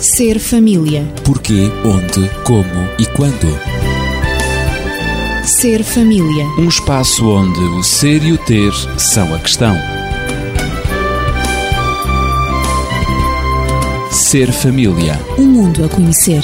Ser família. Porquê, onde, como e quando. Ser família. Um espaço onde o ser e o ter são a questão. Ser família. Um mundo a conhecer.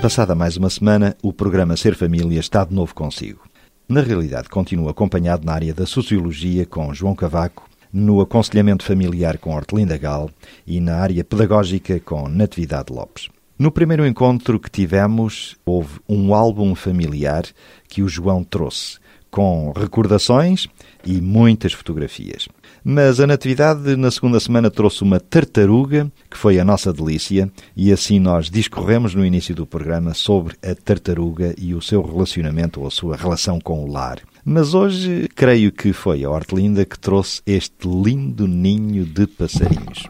Passada mais uma semana, o programa Ser Família está de novo consigo. Na realidade, continuo acompanhado na área da Sociologia com João Cavaco, no aconselhamento familiar com Hortelinda Gal e na área pedagógica com Natividade Lopes. No primeiro encontro que tivemos, houve um álbum familiar que o João trouxe, com recordações e muitas fotografias. Mas a Natividade, na segunda semana, trouxe uma tartaruga, que foi a nossa delícia, e assim nós discorremos no início do programa sobre a tartaruga e o seu relacionamento ou a sua relação com o lar. Mas hoje, creio que foi a Hortelinda que trouxe este lindo ninho de passarinhos.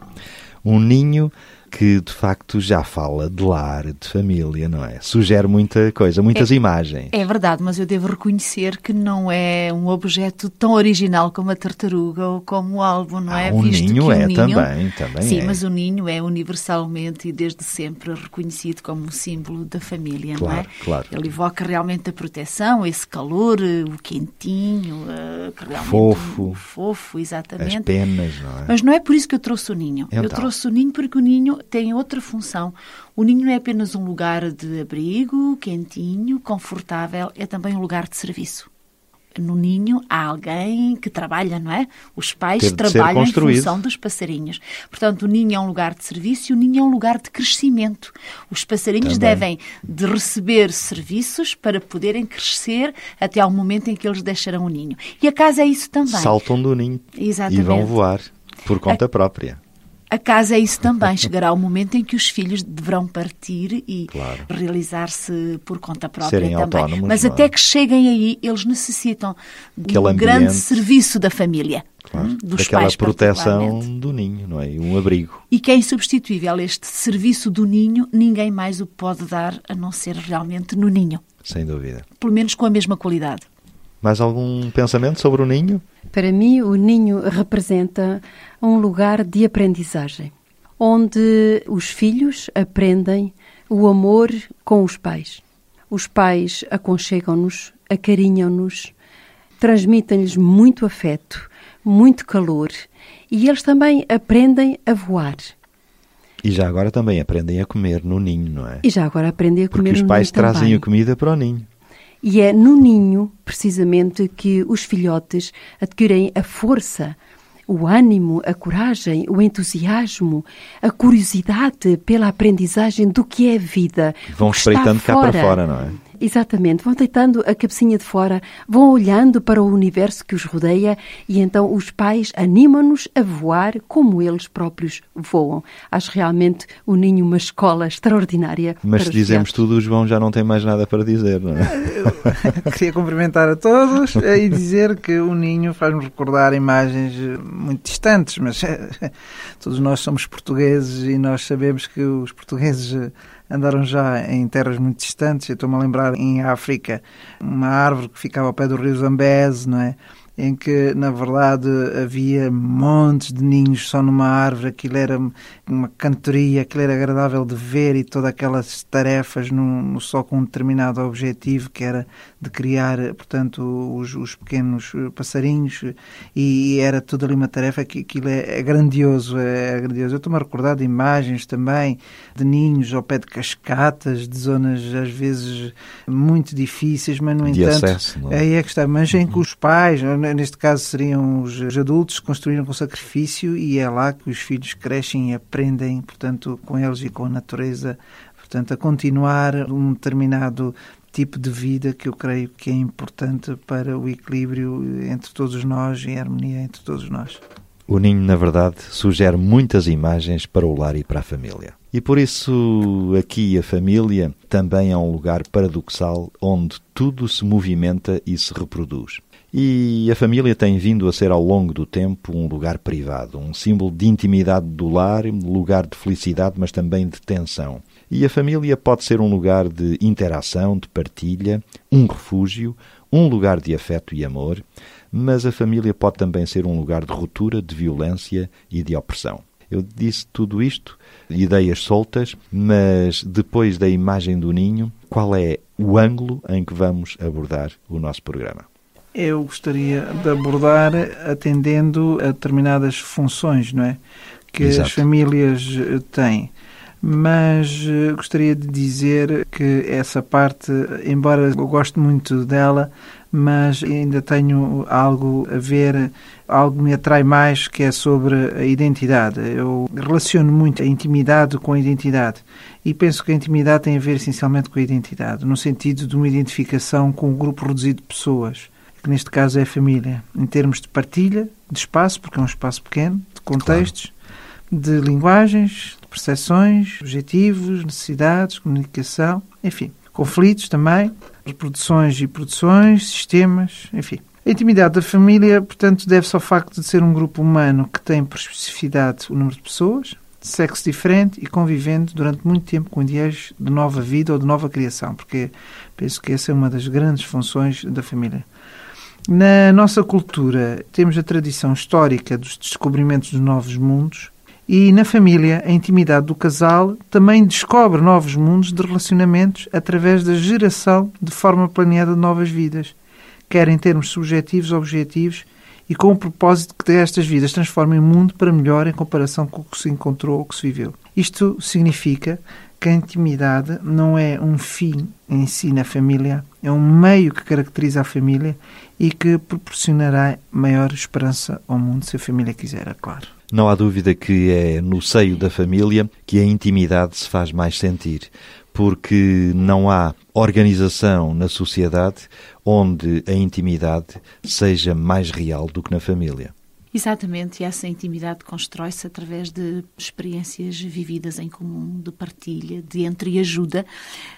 Um ninho que de facto já fala de lar, de família, não é? Sugere muita coisa, muitas é, imagens. É verdade, mas eu devo reconhecer que não é um objeto tão original como a tartaruga ou como o álbum, não ah, é? O Visto ninho é ninho, também, também Sim, é. mas o ninho é universalmente e desde sempre reconhecido como um símbolo da família, claro, não é? Claro. Ele evoca realmente a proteção, esse calor, o quentinho, que realmente fofo, um fofo, exatamente. As penas, não é? Mas não é por isso que eu trouxe o ninho. Então. Eu trouxe o ninho porque o ninho tem outra função. O ninho não é apenas um lugar de abrigo, quentinho, confortável, é também um lugar de serviço. No ninho há alguém que trabalha, não é? Os pais Teve trabalham em função dos passarinhos. Portanto, o ninho é um lugar de serviço e o ninho é um lugar de crescimento. Os passarinhos Também. devem de receber serviços para poderem crescer até ao momento em que eles deixarão o ninho. E a casa é isso também. Saltam do ninho Exatamente. e vão voar por conta própria. A casa é isso também. Chegará o momento em que os filhos deverão partir e Claro. realizar-se por conta própria Serem também. autónomos, Mas é? até que cheguem aí, eles necessitam de um grande serviço da família. Claro. hum, Dos Daquela pais, proteção do ninho, não é? Um abrigo. E que é insubstituível. Este serviço do ninho, ninguém mais o pode dar a não ser realmente no ninho. Sem dúvida. Pelo menos com a mesma qualidade. Mais algum pensamento sobre o ninho? Para mim, o ninho representa um lugar de aprendizagem, onde os filhos aprendem o amor com os pais. Os pais aconchegam-nos, acarinham-nos, transmitem-lhes muito afeto, muito calor e eles também aprendem a voar. E já agora também aprendem a comer no ninho, não é? E já agora aprendem a comer Porque os no pais ninho trazem também. a comida para o ninho. E é no ninho, precisamente, que os filhotes adquirem a força, o ânimo, a coragem, o entusiasmo, a curiosidade pela aprendizagem do que é a vida. Vão espreitando cá para fora, não é? Exatamente, vão deitando a cabecinha de fora, vão olhando para o universo que os rodeia e então os pais animam-nos a voar como eles próprios voam. Acho realmente o ninho uma escola extraordinária. Mas se os dizemos tudo, o João já não tem mais nada para dizer, não é? Queria cumprimentar a todos e dizer que o ninho faz-nos recordar imagens eh, muito distantes, mas eh, todos nós somos portugueses e nós sabemos que os portugueses eh, andaram já em terras muito distantes. Eu estou-me a lembrar em África, uma árvore que ficava ao pé do rio Zambeze, não é? Em que, na verdade, havia montes de ninhos só numa árvore, aquilo era uma cantoria, aquilo era agradável de ver e todas aquelas tarefas no- só com um determinado objetivo, que era de criar, portanto, os, os pequenos eh, passarinhos e, era tudo ali uma tarefa que aquilo é, é grandioso, é, grandioso. Eu estou-me a recordar de imagens também de ninhos ao pé de cascatas, de zonas às vezes muito difíceis, mas no De entanto... acesso, é? Aí é que está, mas em que os pais, neste caso seriam os os adultos, construíram com sacrifício e é lá que os filhos crescem e aprendem, portanto, com eles e com a natureza, portanto, a continuar um determinado tipo de vida que eu creio que é importante para o equilíbrio entre todos nós e a harmonia entre todos nós. O ninho, na verdade, sugere muitas imagens para o lar e para a família. E por isso, aqui a família também é um lugar paradoxal onde tudo se movimenta e se reproduz. E a família tem vindo a ser ao longo do tempo um lugar privado, um símbolo de intimidade do lar, lugar de felicidade, mas também de tensão. E a família pode ser um lugar de interação, de partilha, um refúgio, um lugar de afeto e amor, mas a família pode também ser um lugar de ruptura, de violência e de opressão. Eu disse tudo isto, ideias soltas, mas depois da imagem do ninho, qual é o ângulo em que vamos abordar o nosso programa? Eu gostaria de abordar atendendo a determinadas funções, não é? Que Exato. as famílias eh, têm. Mas eh, gostaria de dizer que essa parte, embora eu goste muito dela, mas ainda tenho algo a ver, algo me atrai mais, que é sobre a identidade. Eu relaciono muito a intimidade com a identidade e penso que a intimidade tem a ver essencialmente com a identidade, no sentido de uma identificação com um grupo reduzido de pessoas, que neste caso é a família, em termos de partilha, de espaço, porque é um espaço pequeno, de contextos, de linguagens, de percepções, objetivos, necessidades, comunicação, enfim, conflitos também, reproduções e produções, sistemas, enfim. A intimidade da família, portanto, deve-se ao facto de ser um grupo humano que tem por especificidade o número de pessoas, de sexo diferente e convivendo durante muito tempo com ideias de nova vida ou de nova criação, porque penso que essa é uma das grandes funções da família. Na nossa cultura, temos a tradição histórica dos descobrimentos de novos mundos e na família, a intimidade do casal também descobre novos mundos de relacionamentos através da geração de forma planeada de novas vidas, quer em termos subjetivos ou objetivos, e com o propósito de que estas vidas transformem o mundo para melhor em comparação com o que se encontrou ou que se viveu. Isto significa que a intimidade não é um fim em si na família, é um meio que caracteriza a família e que proporcionará maior esperança ao mundo, se a família quiser, é claro. Não há dúvida que é no seio da família que a intimidade se faz mais sentir, porque não há organização na sociedade onde a intimidade seja mais real do que na família. Exatamente, e essa intimidade constrói-se através de experiências vividas em comum, de partilha, de entreajuda,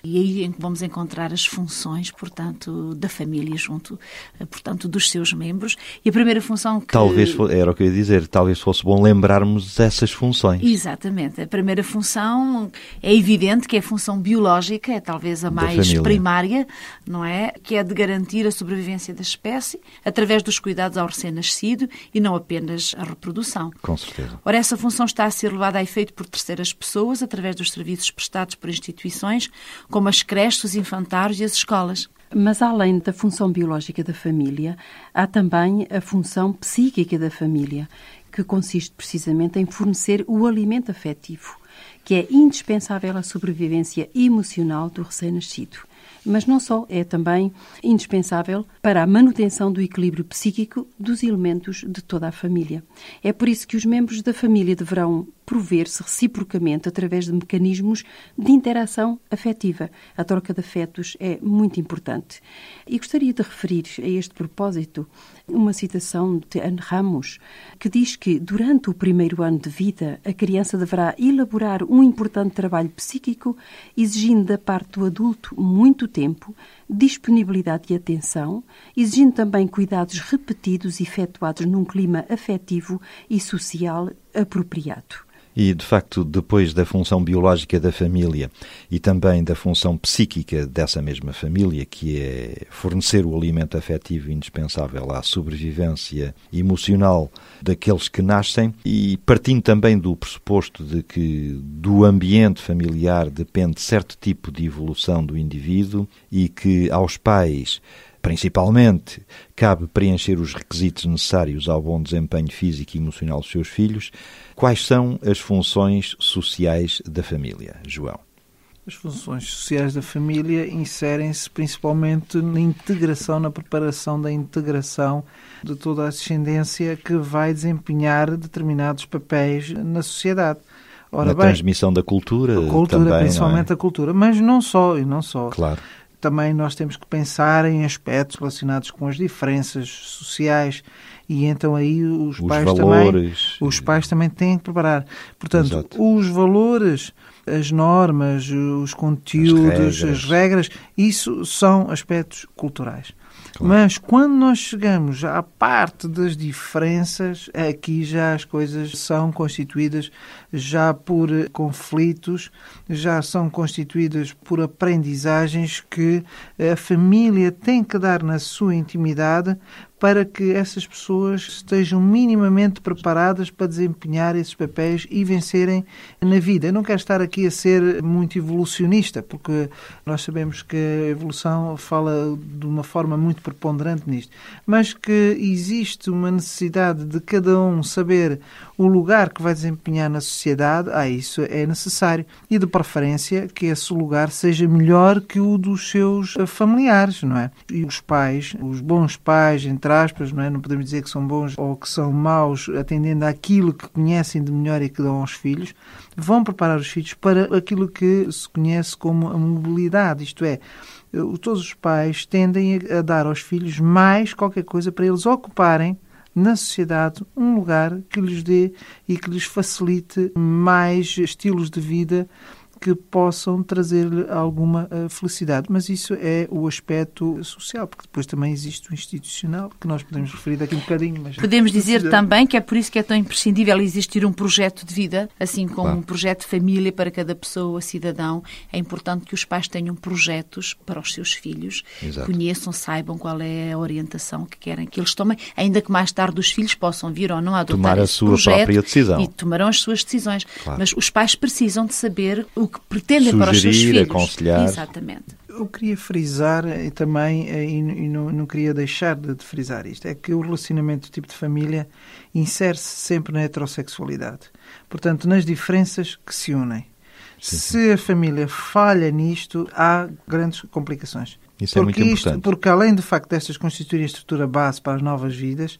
e aí que vamos encontrar as funções, portanto, da família junto, eh, portanto, dos seus membros. E a primeira função que... Talvez, era o que eu ia dizer, talvez fosse bom lembrarmos essas funções. Exatamente. A primeira função é evidente que é a função biológica, é talvez a mais primária, não é? Que é de garantir a sobrevivência da espécie através dos cuidados ao recém-nascido e não apenas a reprodução. Com certeza. Ora, essa função está a ser levada a efeito por terceiras pessoas através dos serviços prestados por instituições como as creches, os infantários e as escolas. Mas além da função biológica da família, há também a função psíquica da família, que consiste precisamente em fornecer o alimento afetivo, que é indispensável à sobrevivência emocional do recém-nascido. Mas não só, é também indispensável para a manutenção do equilíbrio psíquico dos elementos de toda a família. É por isso que os membros da família deverão prover-se reciprocamente através de mecanismos de interação afetiva. A troca de afetos é muito importante. E gostaria de referir a este propósito uma citação de Anne Ramos, que diz que durante o primeiro ano de vida a criança deverá elaborar um importante trabalho psíquico, exigindo da parte do adulto muito tempo, disponibilidade e atenção, exigindo também cuidados repetidos efetuados num clima afetivo e social apropriado. E, de facto, depois da função biológica da família e também da função psíquica dessa mesma família, que é fornecer o alimento afetivo indispensável à sobrevivência emocional daqueles que nascem, e partindo também do pressuposto de que do ambiente familiar depende certo tipo de evolução do indivíduo e que aos pais Principalmente, cabe preencher os requisitos necessários ao bom desempenho físico e emocional dos seus filhos. Quais são as funções sociais da família, João? As funções sociais da família inserem-se principalmente na integração, na preparação da integração de toda a descendência que vai desempenhar determinados papéis na sociedade. Ora na bem, transmissão da cultura, a cultura também, principalmente é? a cultura, mas não só e não só. Claro também nós temos que pensar em aspectos relacionados com as diferenças sociais e então aí os, os pais valores. também os pais também têm que preparar. Portanto, Exato. os valores, as normas, os conteúdos, as regras. as regras, isso são aspectos culturais. Mas quando nós chegamos à parte das diferenças, aqui já as coisas são constituídas já por conflitos, já são constituídas por aprendizagens que a família tem que dar na sua intimidade para que essas pessoas estejam minimamente preparadas para desempenhar esses papéis e vencerem na vida. Eu não quero estar aqui a ser muito evolucionista, porque nós sabemos que a evolução fala de uma forma muito preponderante nisto, mas que existe uma necessidade de cada um saber o lugar que vai desempenhar na sociedade, ah, isso é necessário. E de preferência que esse lugar seja melhor que o dos seus familiares, não é? E os pais, os bons pais, entre aspas, não é? Não podemos dizer que são bons ou que são maus, atendendo àquilo que conhecem de melhor e que dão aos filhos, vão preparar os filhos para aquilo que se conhece como a mobilidade, isto é, todos os pais tendem a dar aos filhos mais qualquer coisa para eles ocuparem na sociedade um lugar que lhes dê e que lhes facilite mais estilos de vida que possam trazer-lhe alguma uh, felicidade. Mas isso é o aspecto social, porque depois também existe o institucional, que nós podemos referir daqui um bocadinho. Mas podemos dizer também que é por isso que é tão imprescindível existir um projeto de vida, assim como claro. um projeto de família para cada pessoa, cidadão. É importante que os pais tenham projetos para os seus filhos, Exato. conheçam, saibam qual é a orientação que querem que eles tomem, ainda que mais tarde os filhos possam vir ou não a adotar Tomar a sua própria decisão. E tomarão as suas decisões. Claro. Mas os pais precisam de saber o que pretendem Sugerir, para os seus filhos. aconselhar. Exatamente. Eu queria frisar e também, eh, e não, não queria deixar de, de frisar isto, é que o relacionamento do tipo de família insere-se sempre na heterossexualidade. Portanto, nas diferenças que se unem. Sim, sim. Se a família falha nisto, há grandes complicações. Isso porque é muito isto, importante. Porque além do facto destas constituírem a estrutura base para as novas vidas,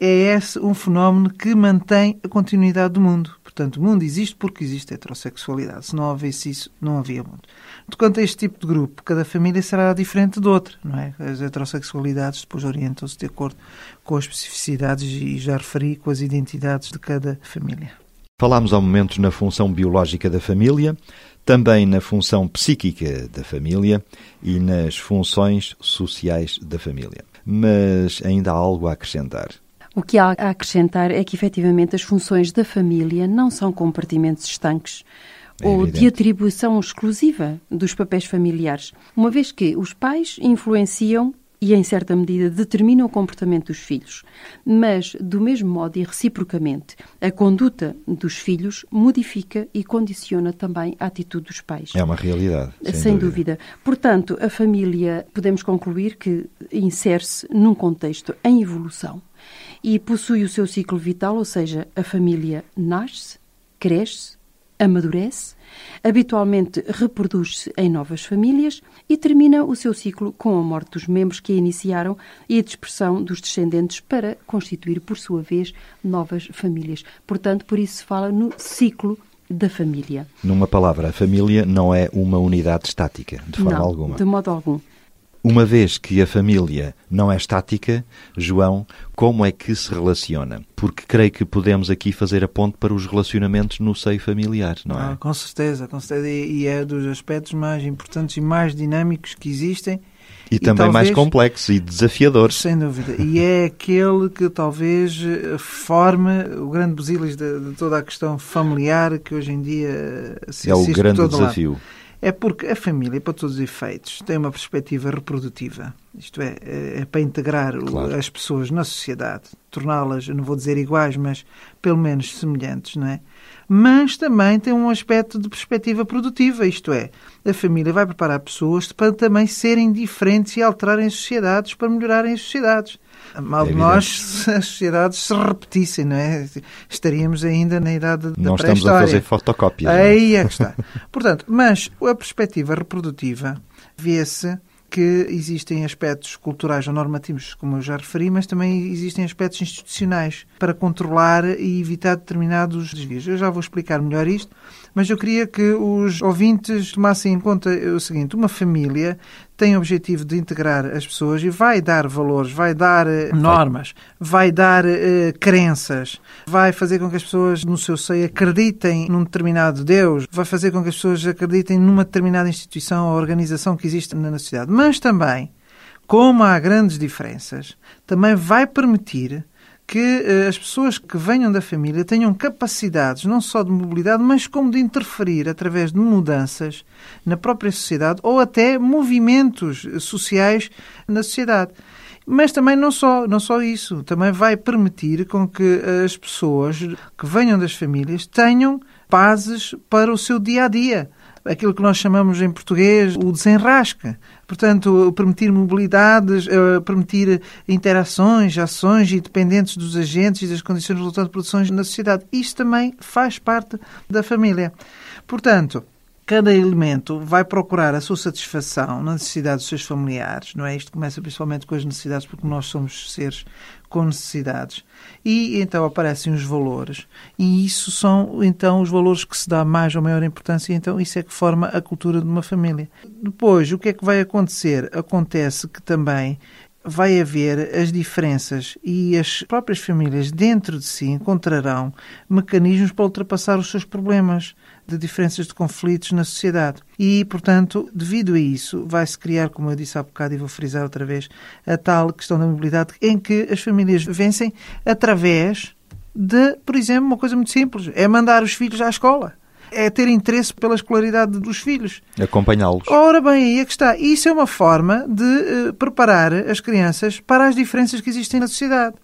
é esse um fenómeno que mantém a continuidade do mundo. Portanto, o mundo existe porque existe a heterossexualidade. Se não houvesse isso, não havia mundo. Quanto a este tipo de grupo, cada família será diferente de outra, não é? As heterossexualidades depois orientam-se de acordo com as especificidades e já referi com as identidades de cada família. Falámos ao momento na função biológica da família, também na função psíquica da família e nas funções sociais da família. Mas ainda há algo a acrescentar. O que há a acrescentar é que, efetivamente, as funções da família não são compartimentos estanques é ou evidente. de atribuição exclusiva dos papéis familiares, uma vez que os pais influenciam e, em certa medida, determinam o comportamento dos filhos. Mas, do mesmo modo e reciprocamente, a conduta dos filhos modifica e condiciona também a atitude dos pais. É uma realidade. Sem, sem dúvida. dúvida. Portanto, a família, podemos concluir que insere-se num contexto em evolução e possui o seu ciclo vital, ou seja, a família nasce, cresce, amadurece, habitualmente reproduz-se em novas famílias e termina o seu ciclo com a morte dos membros que a iniciaram e a dispersão dos descendentes para constituir, por sua vez, novas famílias. Portanto, por isso se fala no ciclo da família. Numa palavra, a família não é uma unidade estática, de forma não, alguma. De modo algum. Uma vez que a família não é estática, João, como é que se relaciona? Porque creio que podemos aqui fazer a ponte para os relacionamentos no seio familiar, não é? Ah, com certeza, com certeza. E é dos aspectos mais importantes e mais dinâmicos que existem. E, e também talvez, mais complexos e desafiadores. Sem dúvida. E é aquele que talvez forme o grande busilis de, de toda a questão familiar que hoje em dia se É o grande desafio. Lado é porque a família, para todos os efeitos, tem uma perspectiva reprodutiva. Isto é, é para integrar claro. as pessoas na sociedade, torná-las, não vou dizer iguais, mas pelo menos semelhantes, não é? Mas também tem um aspecto de perspectiva produtiva, isto é, a família vai preparar pessoas para também serem diferentes e alterarem as sociedades, para melhorarem as sociedades. Mal de é nós, se as sociedades se repetissem, não é? Estaríamos ainda na idade da Não estamos a fazer fotocópias. É? Aí é que está. Portanto, mas a perspectiva reprodutiva vê-se que existem aspectos culturais ou normativos, como eu já referi, mas também existem aspectos institucionais para controlar e evitar determinados desvios. Eu já vou explicar melhor isto, mas eu queria que os ouvintes tomassem em conta o seguinte: uma família tem o objetivo de integrar as pessoas e vai dar valores, vai dar uh, normas, vai dar uh, crenças, vai fazer com que as pessoas no seu seio acreditem num determinado Deus, vai fazer com que as pessoas acreditem numa determinada instituição ou organização que existe na sociedade. Mas também como há grandes diferenças, também vai permitir que uh, as pessoas que venham da família tenham capacidades não só de mobilidade, mas como de interferir através de mudanças na própria sociedade ou até movimentos sociais na sociedade. Mas também não só, não só isso, também vai permitir com que as pessoas que venham das famílias tenham bases para o seu dia a dia aquilo que nós chamamos em português o desenrasca. Portanto, permitir mobilidades, eh, permitir interações, ações independentes dos agentes e das condições resultantes de produções na sociedade. Isto também faz parte da família. Portanto, cada elemento vai procurar a sua satisfação na necessidade dos seus familiares, não é? Isto começa principalmente com as necessidades, porque nós somos seres com necessidades. E então aparecem os valores. E isso são, então, os valores que se dá mais ou maior importância. E, então, isso é que forma a cultura de uma família. Depois, o que é que vai acontecer? Acontece que também vai haver as diferenças e as próprias famílias dentro de si encontrarão mecanismos para ultrapassar os seus problemas de diferenças de conflitos na sociedade. E, portanto, devido a isso, vai-se criar, como eu disse há bocado e vou frisar outra vez, a tal questão da mobilidade em que as famílias vencem através de, por exemplo, uma coisa muito simples: é mandar os filhos à escola é ter interesse pela escolaridade dos filhos. Acompanhá-los. Ora bem, aí é que está. Isso é uma forma de uh, preparar as crianças para as diferenças que existem na sociedade.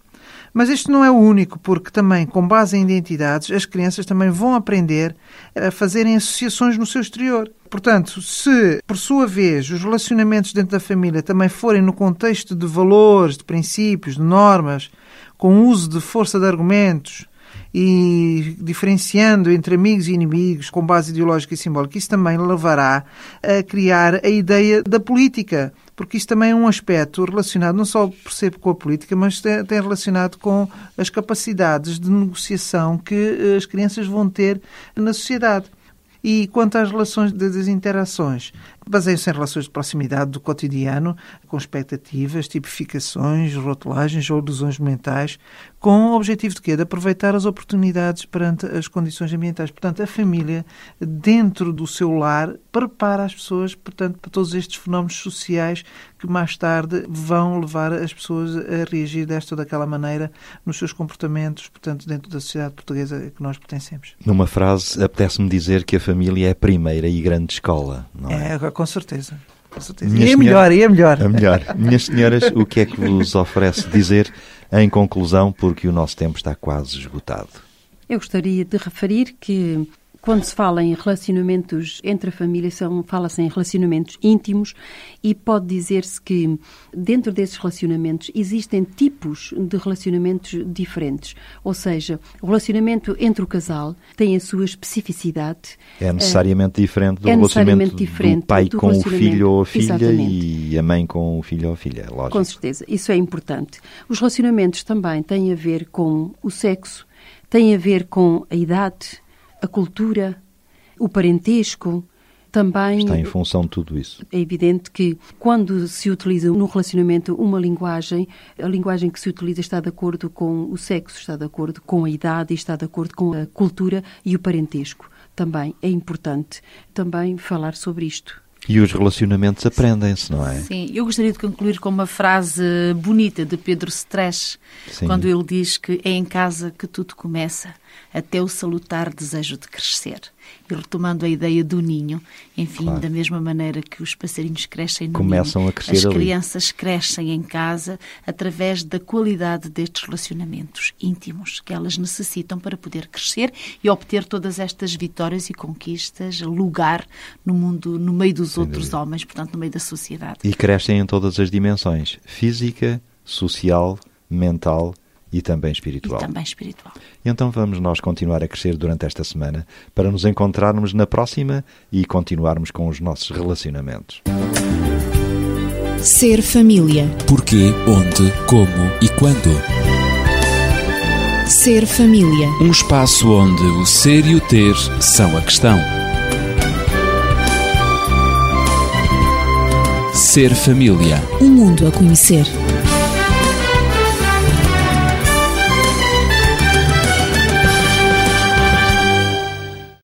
Mas isto não é o único, porque também, com base em identidades, as crianças também vão aprender a fazerem associações no seu exterior. Portanto, se, por sua vez, os relacionamentos dentro da família também forem no contexto de valores, de princípios, de normas, com uso de força de argumentos, e diferenciando entre amigos e inimigos com base ideológica e simbólica, isso também levará a criar a ideia da política porque isto também é um aspecto relacionado não só percebo com a política, mas tem relacionado com as capacidades de negociação que eh, as crianças vão ter na sociedade. E quanto às relações das interações, baseiam-se em relações de proximidade do cotidiano, com expectativas, tipificações, rotulagens ou ilusões mentais, com o objetivo de quê? De aproveitar as oportunidades perante as condições ambientais. Portanto, a família, dentro do seu lar, prepara as pessoas, portanto, para todos estes fenómenos sociais que mais tarde vão levar as pessoas a reagir desta ou daquela maneira nos seus comportamentos, portanto, dentro da sociedade portuguesa a que nós pertencemos. Numa frase, apetece-me dizer que a família é a primeira e grande escola, não é? É, com certeza. Com certeza. e é melhor, e é melhor. É melhor. Minhas senhoras, o que é que vos oferece dizer em conclusão, porque o nosso tempo está quase esgotado? Eu gostaria de referir que quando se fala em relacionamentos entre a família, fala-se em relacionamentos íntimos e pode dizer-se que dentro desses relacionamentos existem tipos de relacionamentos diferentes. Ou seja, o relacionamento entre o casal tem a sua especificidade. É necessariamente diferente do é relacionamento diferente do pai do com o filho ou a filha Exatamente. e a mãe com o filho ou a filha, lógico. Com certeza, isso é importante. Os relacionamentos também têm a ver com o sexo, têm a ver com a idade, a cultura, o parentesco, também. Está em função de tudo isso. É evidente que quando se utiliza no relacionamento uma linguagem, a linguagem que se utiliza está de acordo com o sexo, está de acordo com a idade, está de acordo com a cultura e o parentesco. Também é importante também falar sobre isto. E os relacionamentos aprendem-se, não é? Sim, eu gostaria de concluir com uma frase bonita de Pedro Stress, quando ele diz que é em casa que tudo começa até o salutar desejo de crescer. E retomando a ideia do ninho, enfim, claro. da mesma maneira que os passarinhos crescem no Começam ninho, a crescer as ali. crianças crescem em casa através da qualidade destes relacionamentos íntimos que elas necessitam para poder crescer e obter todas estas vitórias e conquistas, lugar no mundo, no meio dos Sem outros dúvida. homens, portanto, no meio da sociedade. E crescem em todas as dimensões: física, social, mental e também espiritual. E também espiritual. E então vamos nós continuar a crescer durante esta semana para nos encontrarmos na próxima e continuarmos com os nossos relacionamentos. Ser família. Porquê, onde, como e quando. Ser família. Um espaço onde o ser e o ter são a questão. Ser família. Um mundo a conhecer.